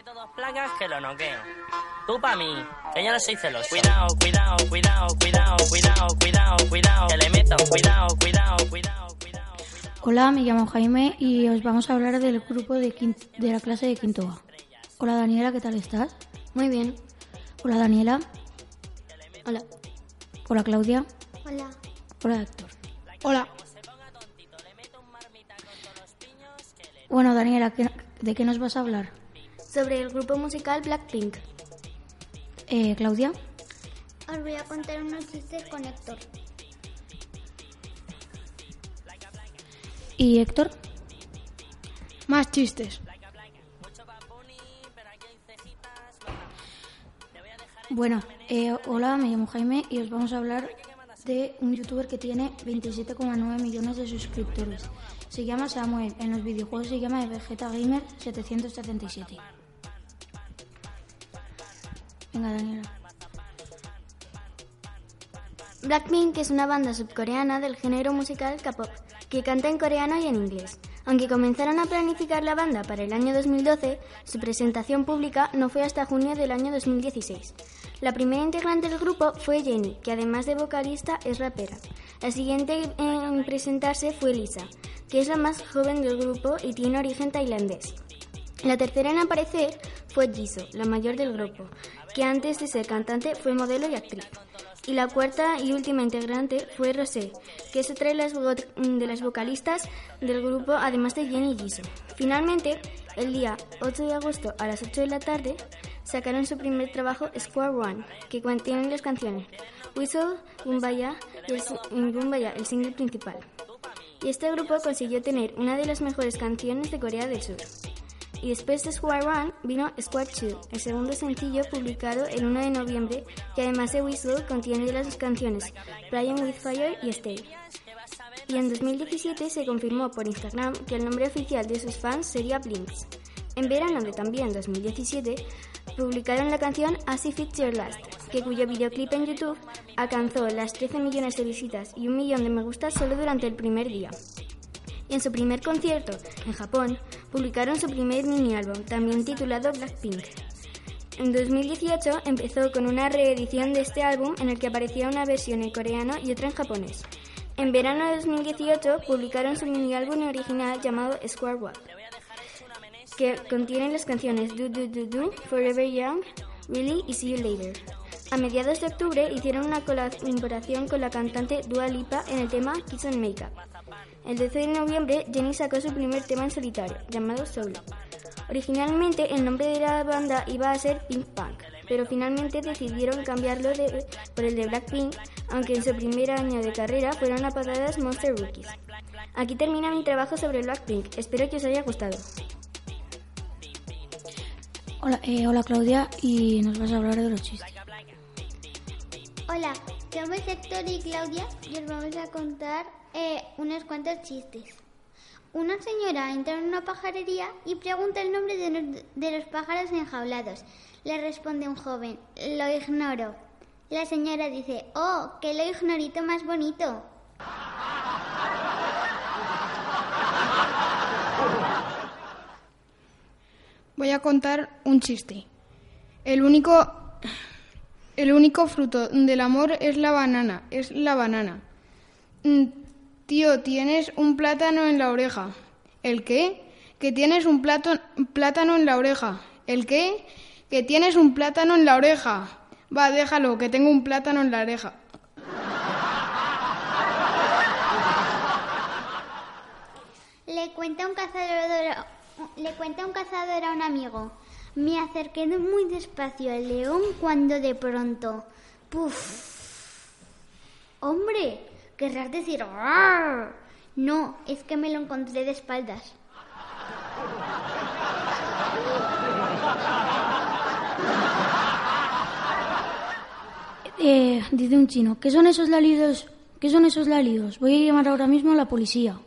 meto dos placas que lo noqueo. Tú pa' mí, que yo no soy celoso. Cuidado, cuidado, cuidado, cuidado, cuidado, cuidado, cuidado. Que le meto, cuidado, cuidado, cuidado, cuidado. Hola, me llamo Jaime y os vamos a hablar del grupo de, quin- de la clase de quinto A. Hola Daniela, ¿qué tal estás? Muy bien. Hola Daniela. Hola. Hola Claudia. Hola. Hola Héctor. Hola. Bueno Daniela, ¿qué- ¿de qué nos vas a hablar? Sobre el grupo musical Blackpink. Eh, Claudia. Os voy a contar unos chistes con Héctor. ¿Y Héctor? Más chistes. Bueno, eh, hola, me llamo Jaime y os vamos a hablar de un youtuber que tiene 27,9 millones de suscriptores. Se llama Samuel, en los videojuegos se llama Vegeta Gamer 777. Venga, Daniela. Blackpink es una banda subcoreana del género musical K-pop que canta en coreano y en inglés. Aunque comenzaron a planificar la banda para el año 2012, su presentación pública no fue hasta junio del año 2016. La primera integrante del grupo fue Jennie, que además de vocalista es rapera. La siguiente en presentarse fue Lisa, que es la más joven del grupo y tiene origen tailandés. La tercera en aparecer fue Jisoo, la mayor del grupo, que antes de ser cantante fue modelo y actriz. Y la cuarta y última integrante fue Rosé, que es otra de las, de las vocalistas del grupo, además de Jennie y Jisoo. Finalmente, el día 8 de agosto a las 8 de la tarde, sacaron su primer trabajo Square One, que contiene las canciones Whistle, Gumbaya y el, el single principal. Y este grupo consiguió tener una de las mejores canciones de Corea del Sur. Y después de Square One vino Square 2, el segundo sencillo publicado el 1 de noviembre, que además de Whistle contiene las canciones Playing with Fire y Stay. Y en 2017 se confirmó por Instagram que el nombre oficial de sus fans sería Blinks. En verano de también 2017 publicaron la canción As If It's Your Last, que cuyo videoclip en YouTube alcanzó las 13 millones de visitas y un millón de me gustas solo durante el primer día. Y en su primer concierto, en Japón, publicaron su primer mini álbum, también titulado Blackpink. En 2018 empezó con una reedición de este álbum en el que aparecía una versión en coreano y otra en japonés. En verano de 2018 publicaron su mini álbum original llamado Square One, que contiene las canciones Do Do Do Do, Forever Young, Really y See You Later. A mediados de octubre hicieron una colaboración con la cantante Dua Lipa en el tema Kiss and Makeup. El 12 de noviembre, Jennie sacó su primer tema en solitario, llamado Solo. Originalmente, el nombre de la banda iba a ser Pink Punk, pero finalmente decidieron cambiarlo de- por el de Blackpink, aunque en su primer año de carrera fueron apagadas Monster Rookies. Aquí termina mi trabajo sobre Blackpink. Espero que os haya gustado. Hola, eh, hola Claudia y nos vas a hablar de los chistes. Hola, somos Héctor y Claudia y os vamos a contar eh, unos chistes. Una señora entra en una pajarería y pregunta el nombre de los, de los pájaros enjaulados. Le responde un joven, lo ignoro. La señora dice, oh, que lo ignorito más bonito. Voy a contar un chiste. El único el único fruto del amor es la banana, es la banana. Mm, Tío, tienes un plátano en la oreja. ¿El qué? Que tienes un plato- plátano en la oreja. ¿El qué? Que tienes un plátano en la oreja. Va, déjalo, que tengo un plátano en la oreja. Le cuenta un cazador, le cuenta un cazador a un amigo. Me acerqué muy despacio al león cuando de pronto, ¡puf! Hombre, querrás decir. No, es que me lo encontré de espaldas. Eh, dice un chino, ¿qué son esos lalidos? ¿Qué son esos lalidos? Voy a llamar ahora mismo a la policía.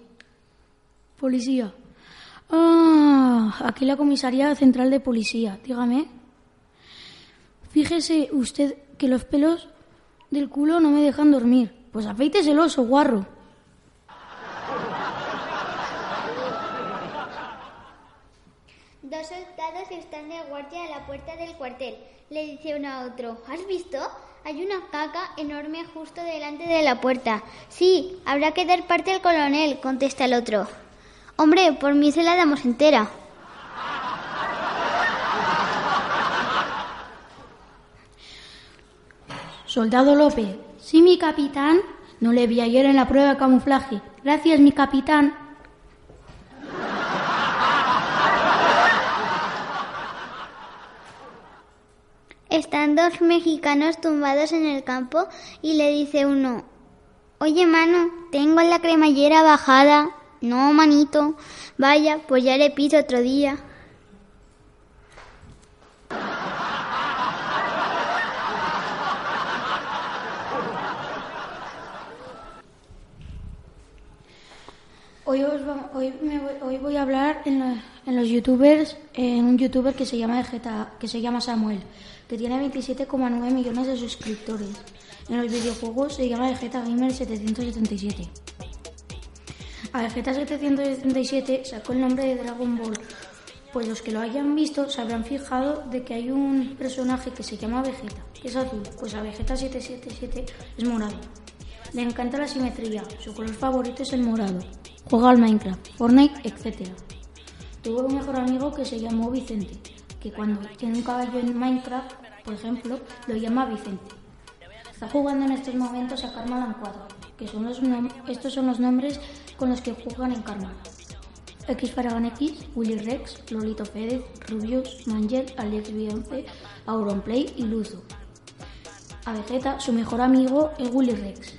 Policía. Aquí la comisaría central de policía. Dígame. Fíjese usted que los pelos del culo no me dejan dormir. Pues afeites el oso, guarro. Dos soldados están de guardia a la puerta del cuartel. Le dice uno a otro, ¿has visto? Hay una caca enorme justo delante de la puerta. Sí, habrá que dar parte al coronel, contesta el otro. Hombre, por mí se la damos entera. Soldado López. Sí, mi capitán. No le vi ayer en la prueba de camuflaje. Gracias, mi capitán. Están dos mexicanos tumbados en el campo y le dice uno, Oye, mano, tengo la cremallera bajada. No, manito. Vaya, pues ya le pido otro día. Hoy, os va- hoy, me voy, hoy voy a hablar en, la- en los youtubers, en un youtuber que se llama Vegeta, que se llama Samuel, que tiene 27,9 millones de suscriptores. En los videojuegos se llama Vegeta Gamer 777. A Vegeta 777 sacó el nombre de Dragon Ball, pues los que lo hayan visto se habrán fijado de que hay un personaje que se llama Vegeta, que es azul, pues a Vegeta 777 es morado. Le encanta la simetría, su color favorito es el morado. Juega al Minecraft, Fortnite, etc. Tuvo un mejor amigo que se llamó Vicente, que cuando tiene un caballo en Minecraft, por ejemplo, lo llama Vicente. Está jugando en estos momentos a Carmalan 4, que son los estos son los nombres con los que juegan en Carmalan. X Faragan X, Willy Rex, Lolito Pérez, Rubius, Mangel, Alex Beyoncé, Auronplay y Luzo. A Vegeta, su mejor amigo es Willy Rex.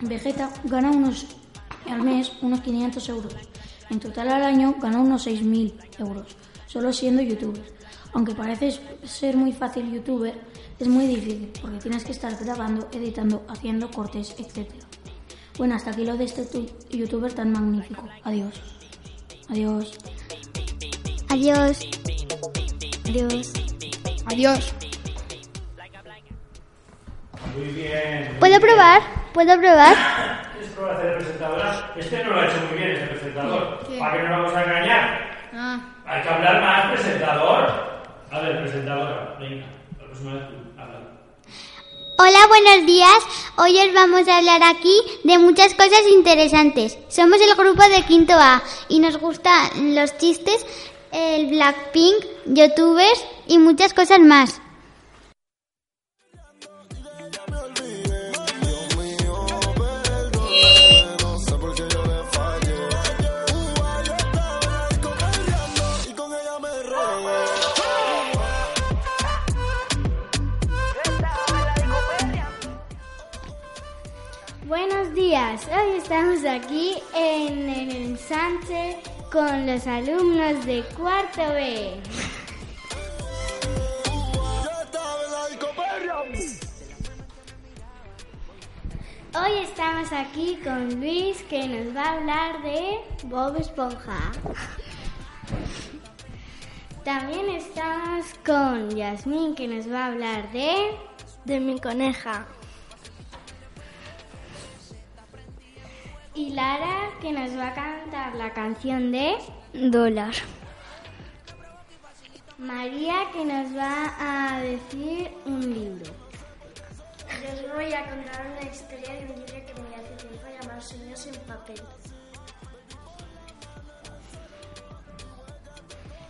Vegeta gana unos al mes unos 500 euros. En total al año gana unos 6.000 euros, solo siendo youtuber. Aunque parece ser muy fácil youtuber, es muy difícil porque tienes que estar grabando, editando, haciendo cortes, etc. Bueno, hasta aquí lo de este tu- youtuber tan magnífico. Adiós. Adiós. Adiós. Adiós. Adiós. Muy bien. ¿Puedo probar? ¿Puedo probar? ¿Quieres probar a hacer presentadora? Este no lo ha hecho muy bien, este presentador. ¿Para qué nos vamos a engañar? Ah, Hay que hablar más, presentador. A ver, presentadora, venga. La próxima vez tú, habla. Hola, buenos días. Hoy os vamos a hablar aquí de muchas cosas interesantes. Somos el grupo de Quinto A y nos gustan los chistes, el Blackpink, youtubers y muchas cosas más. Hoy estamos aquí en el ensanche con los alumnos de cuarto B. Hoy estamos aquí con Luis que nos va a hablar de Bob Esponja. También estamos con Yasmín que nos va a hablar de de mi coneja. Y Lara que nos va a cantar la canción de Dólar. María que nos va a decir un libro. Yo os voy a contar una historia de un libro que me hace tiempo llamado Sueños en papel.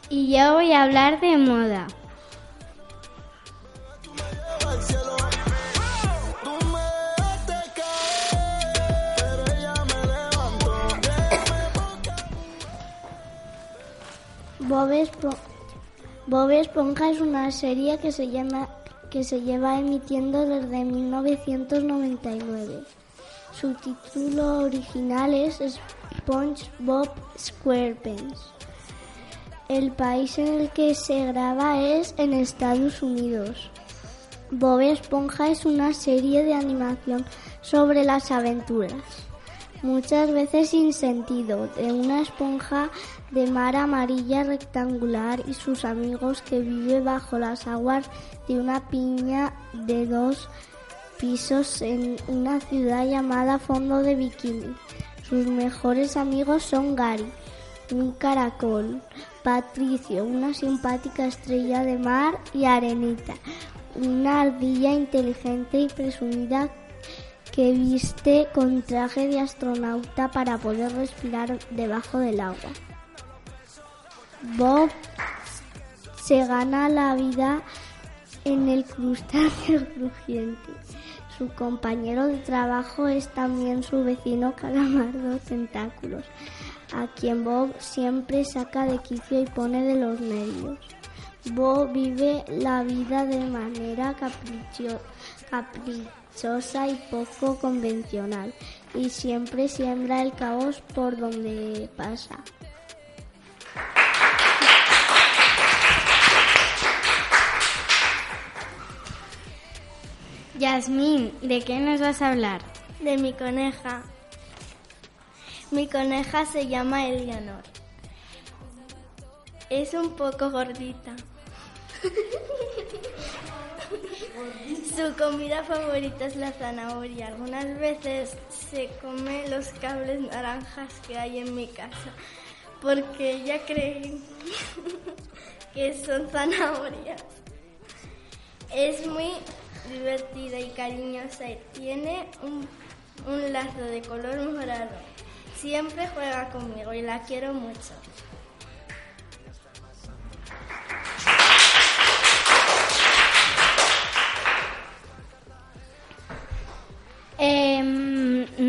Y yo voy a hablar de moda. Bob, Espo- Bob Esponja es una serie que se llama que se lleva emitiendo desde 1999. Su título original es SpongeBob SquarePants. El país en el que se graba es en Estados Unidos. Bob Esponja es una serie de animación sobre las aventuras, muchas veces sin sentido, de una esponja de mar amarilla rectangular y sus amigos que vive bajo las aguas de una piña de dos pisos en una ciudad llamada Fondo de Bikini. Sus mejores amigos son Gary, un caracol, Patricio, una simpática estrella de mar y Arenita, una ardilla inteligente y presumida que viste con traje de astronauta para poder respirar debajo del agua. Bob se gana la vida en el crustáceo crujiente. Su compañero de trabajo es también su vecino calamardo tentáculos, a quien Bob siempre saca de quicio y pone de los nervios. Bob vive la vida de manera caprichosa y poco convencional y siempre siembra el caos por donde pasa. Yasmín, ¿de qué nos vas a hablar? De mi coneja. Mi coneja se llama Eleanor. Es un poco gordita. Su comida favorita es la zanahoria. Algunas veces se come los cables naranjas que hay en mi casa porque ella cree que son zanahorias. Es muy divertida y cariñosa y tiene un, un lazo de color morado. Siempre juega conmigo y la quiero mucho.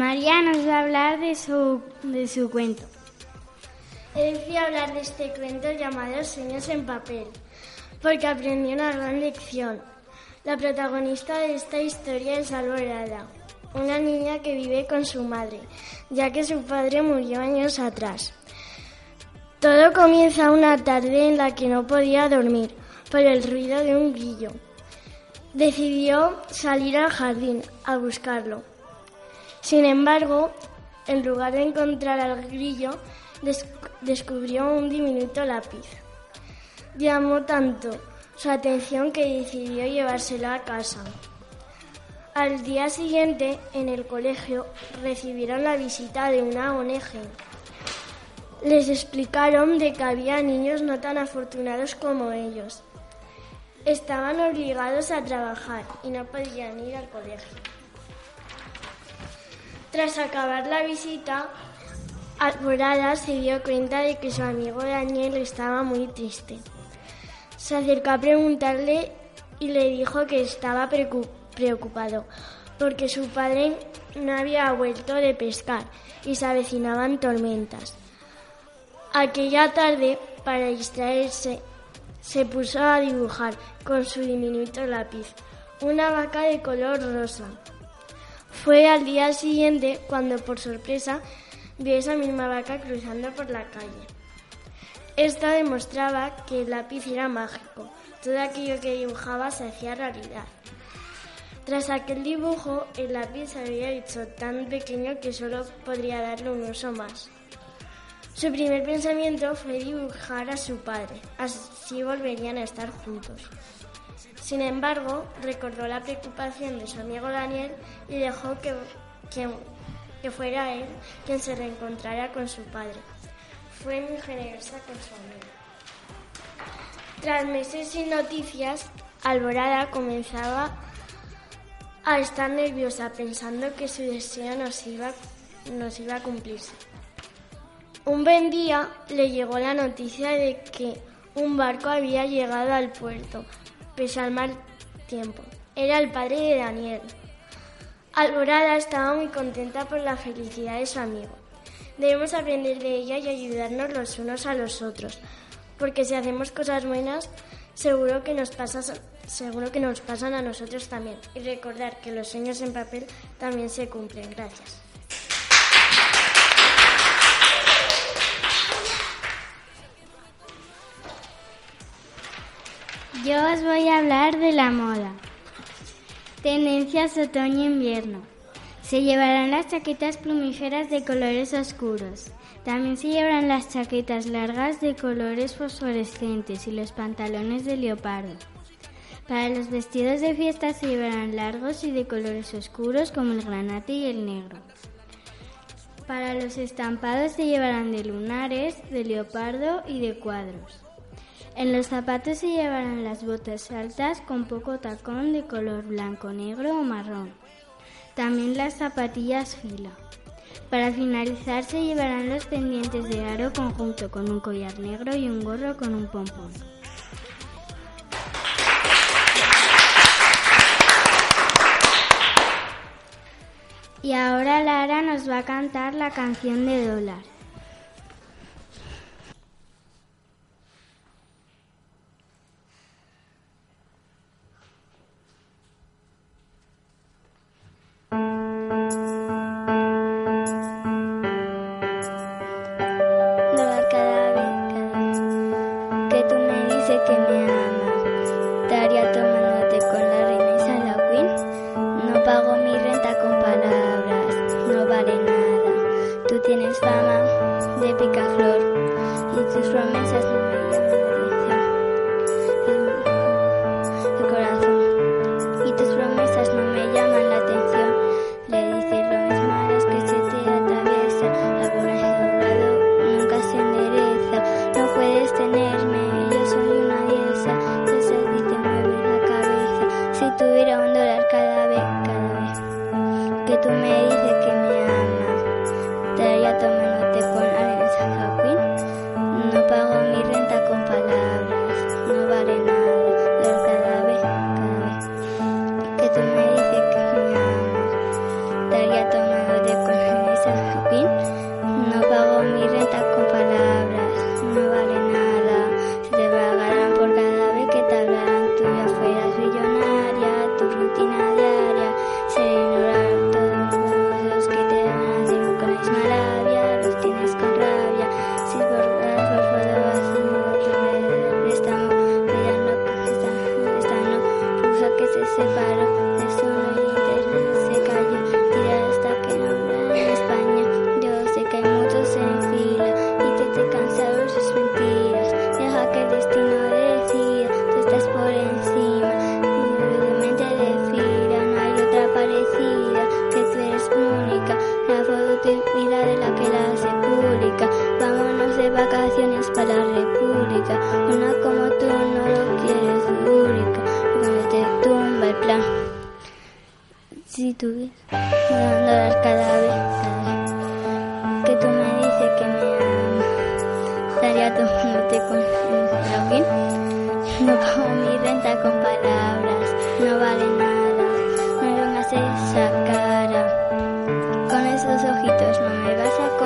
María nos va a hablar de su, de su cuento. He decidido hablar de este cuento llamado Sueños en papel, porque aprendí una gran lección. La protagonista de esta historia es Alborada, una niña que vive con su madre, ya que su padre murió años atrás. Todo comienza una tarde en la que no podía dormir por el ruido de un grillo. Decidió salir al jardín a buscarlo. Sin embargo, en lugar de encontrar al grillo, des- descubrió un diminuto lápiz. Llamó tanto su atención que decidió llevárselo a casa. Al día siguiente, en el colegio, recibieron la visita de una ONG. Les explicaron de que había niños no tan afortunados como ellos. Estaban obligados a trabajar y no podían ir al colegio. Tras acabar la visita, Alborada se dio cuenta de que su amigo Daniel estaba muy triste. Se acercó a preguntarle y le dijo que estaba preocu- preocupado porque su padre no había vuelto de pescar y se avecinaban tormentas. Aquella tarde, para distraerse, se puso a dibujar con su diminuto lápiz una vaca de color rosa. Fue al día siguiente cuando por sorpresa vio esa misma vaca cruzando por la calle. Esto demostraba que el lápiz era mágico. Todo aquello que dibujaba se hacía realidad. Tras aquel dibujo, el lápiz se había hecho tan pequeño que solo podría darle un uso más. Su primer pensamiento fue dibujar a su padre, así volverían a estar juntos. Sin embargo, recordó la preocupación de su amigo Daniel y dejó que, que, fuera él quien se reencontrara con su padre. Fue muy generosa con su amigo. Tras meses sin noticias, Alborada comenzaba a estar nerviosa pensando que su deseo nos iba, nos iba a cumplirse. Un buen día le llegó la noticia de que un barco había llegado al puerto, pese al mal tiempo. Era el padre de Daniel. Alborada estaba muy contenta por la felicidad de su amigo. Debemos aprender de ella y ayudarnos los unos a los otros, porque si hacemos cosas buenas, seguro que nos seguro que nos pasan a nosotros también. Y recordar que los sueños en papel también se cumplen. Gracias. Yo os voy a hablar de la moda. Tendencias otoño-invierno. Se llevarán las chaquetas plumíferas de colores oscuros. También se llevarán las chaquetas largas de colores fosforescentes y los pantalones de leopardo. Para los vestidos de fiesta se llevarán largos y de colores oscuros como el granate y el negro. Para los estampados se llevarán de lunares, de leopardo y de cuadros. En los zapatos se llevarán las botas altas con poco tacón de color blanco, negro o marrón. También las zapatillas fila. Para finalizar se llevarán los pendientes de aro conjunto con un collar negro y un gorro con un pompón. Y ahora Lara nos va a cantar la canción de. Dólar My nuevas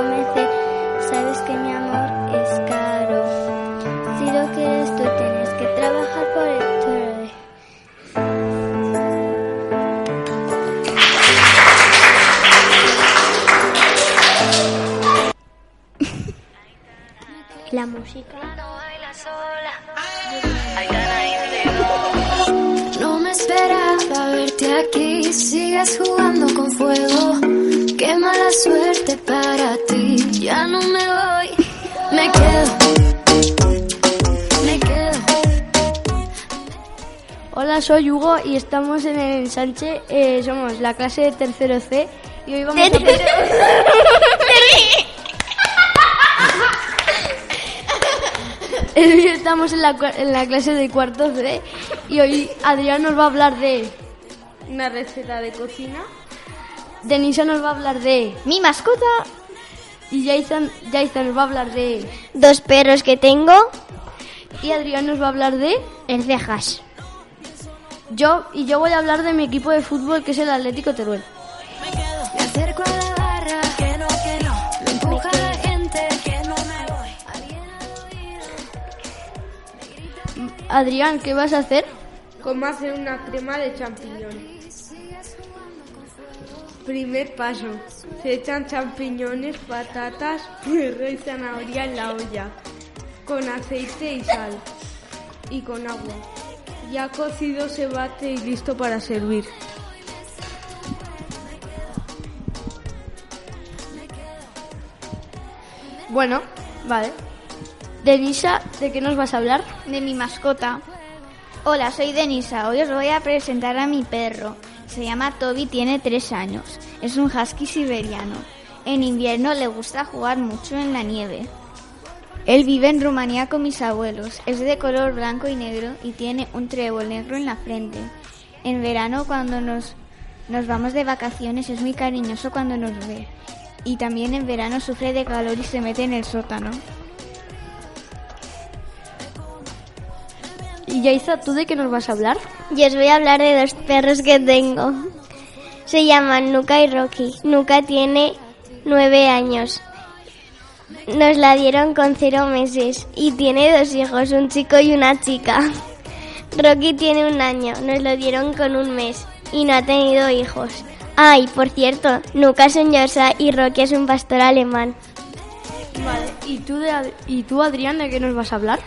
soy Hugo y estamos en el ensanche. eh, somos la clase de tercero C y hoy vamos a hacer... Hoy estamos en la, en la clase de cuarto C y hoy Adrián nos va a hablar de una receta de cocina. Denisa nos va a hablar de Mi mascota. y Jason, Jason nos va a hablar de Dos perros que tengo. y Adrián nos va a hablar de El cejas. Yo y yo voy a hablar de mi equipo de fútbol que es el Atlético Teruel. Me acerco a la barra, que no, que no. Me empuja la gente, que no me voy. Alguien al oído. Adrián, ¿qué vas a hacer? ¿Cómo hacer una crema de champiñones? Primer paso. Se echan champiñones, patatas, puerro y zanahoria en la olla. Con aceite y sal. Y con agua. Ya cocido se bate y listo para servir. Bueno, vale. Denisa, ¿de qué nos vas a hablar? De mi mascota. Hola, soy Denisa. Hoy os voy a presentar a mi perro. Se llama Toby, tiene tres años. Es un husky siberiano. En invierno le gusta jugar mucho en la nieve. Él vive en Rumanía con mis abuelos. Es de color blanco y negro y tiene un trébol negro en la frente. En verano cuando nos, nos vamos de vacaciones es muy cariñoso cuando nos ve. Y también en verano sufre de calor y se mete en el sótano. ¿Y Yaiza, tú de qué nos vas a hablar? Yo os voy a hablar de dos perros que tengo. Se llaman Nuka y Rocky. Nuka tiene nueve años. Nos la dieron con cero meses y tiene dos hijos, un chico y una chica. Rocky tiene un año, nos lo dieron con un mes y no ha tenido hijos. Ay, por cierto, Nuka es un Yorsa y Rocky es un pastor alemán. Vale, ¿y tú, ¿y tú Adrián, de qué nos vas a hablar?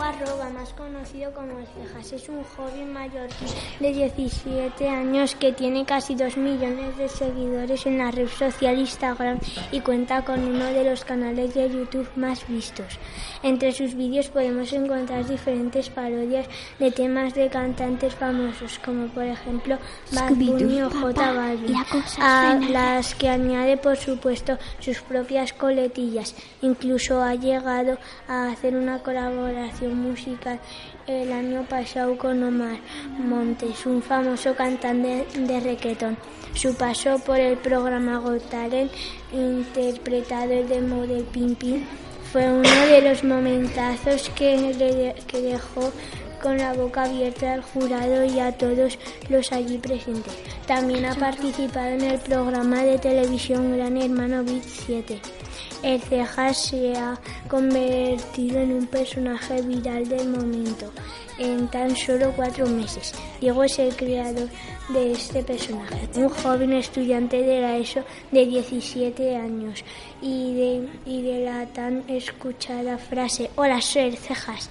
Diego Arroba, más conocido como El Cejas, es un joven mallorquín de 17 años que tiene casi 2 millones de seguidores en la red social Instagram y cuenta con uno de los canales de YouTube más vistos. Entre sus vídeos podemos encontrar diferentes parodias de temas de cantantes famosos, como por ejemplo Bad Bunny o J Balvin, a las que añade por supuesto sus propias coletillas. Incluso ha llegado a hacer una colaboración musical el año pasado con Omar Montes, un famoso cantante de reggaeton. Su paso por el programa Got Talent, interpretado de model Pim Pim, fue uno de los momentazos que, le- que dejó con la boca abierta al jurado y a todos los allí presentes. También ha participado en el programa de televisión Gran Hermano Beat 7. El Cejas se ha convertido en un personaje viral del momento en tan solo cuatro meses. Diego es el creador de este personaje, un joven estudiante de la ESO de 17 años y de, y de la tan escuchada frase Hola, soy el Cejas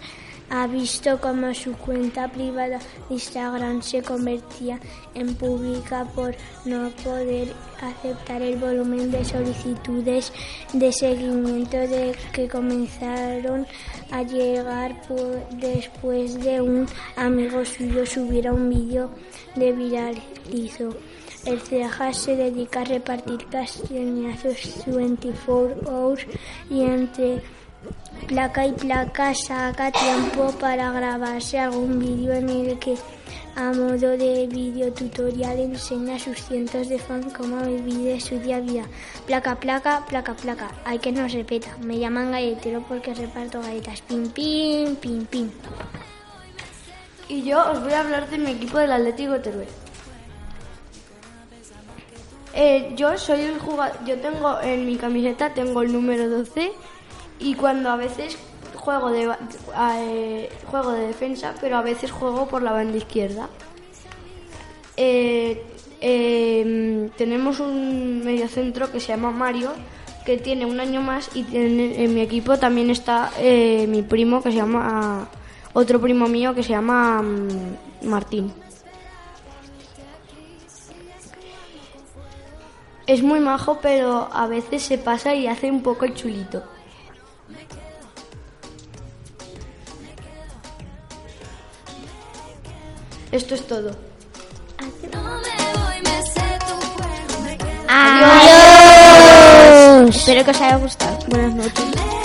ha visto cómo su cuenta privada de Instagram se convertía en pública por no poder aceptar el volumen de solicitudes de seguimiento que comenzaron a llegar después de un amigo suyo subiera un vídeo de viralizo. El Cejas se dedica a repartir castañazos 24 hours y entre placa y placa saca tiempo para grabarse algún vídeo en el que a modo de vídeo tutorial enseña a sus cientos de fans cómo vivir su día a día. Placa, placa, placa, placa. Hay que nos repeta. Me llaman galletero porque reparto galletas. Pim, pim, pim, pim. Y yo os voy a hablar de mi equipo del Atlético Teruel. Eh, yo soy el jugador, yo tengo en mi camiseta tengo el número 12 y cuando a veces juego de eh, juego de defensa, pero a veces juego por la banda izquierda. Eh, eh, tenemos un mediocentro que se llama Mario que tiene un año más y tiene- en mi equipo también está eh, mi primo que se llama otro primo mío que se llama mm, Martín. Es muy majo, pero a veces se pasa y hace un poco el chulito. Esto es todo. Adiós. Espero que os haya gustado. Buenas noches.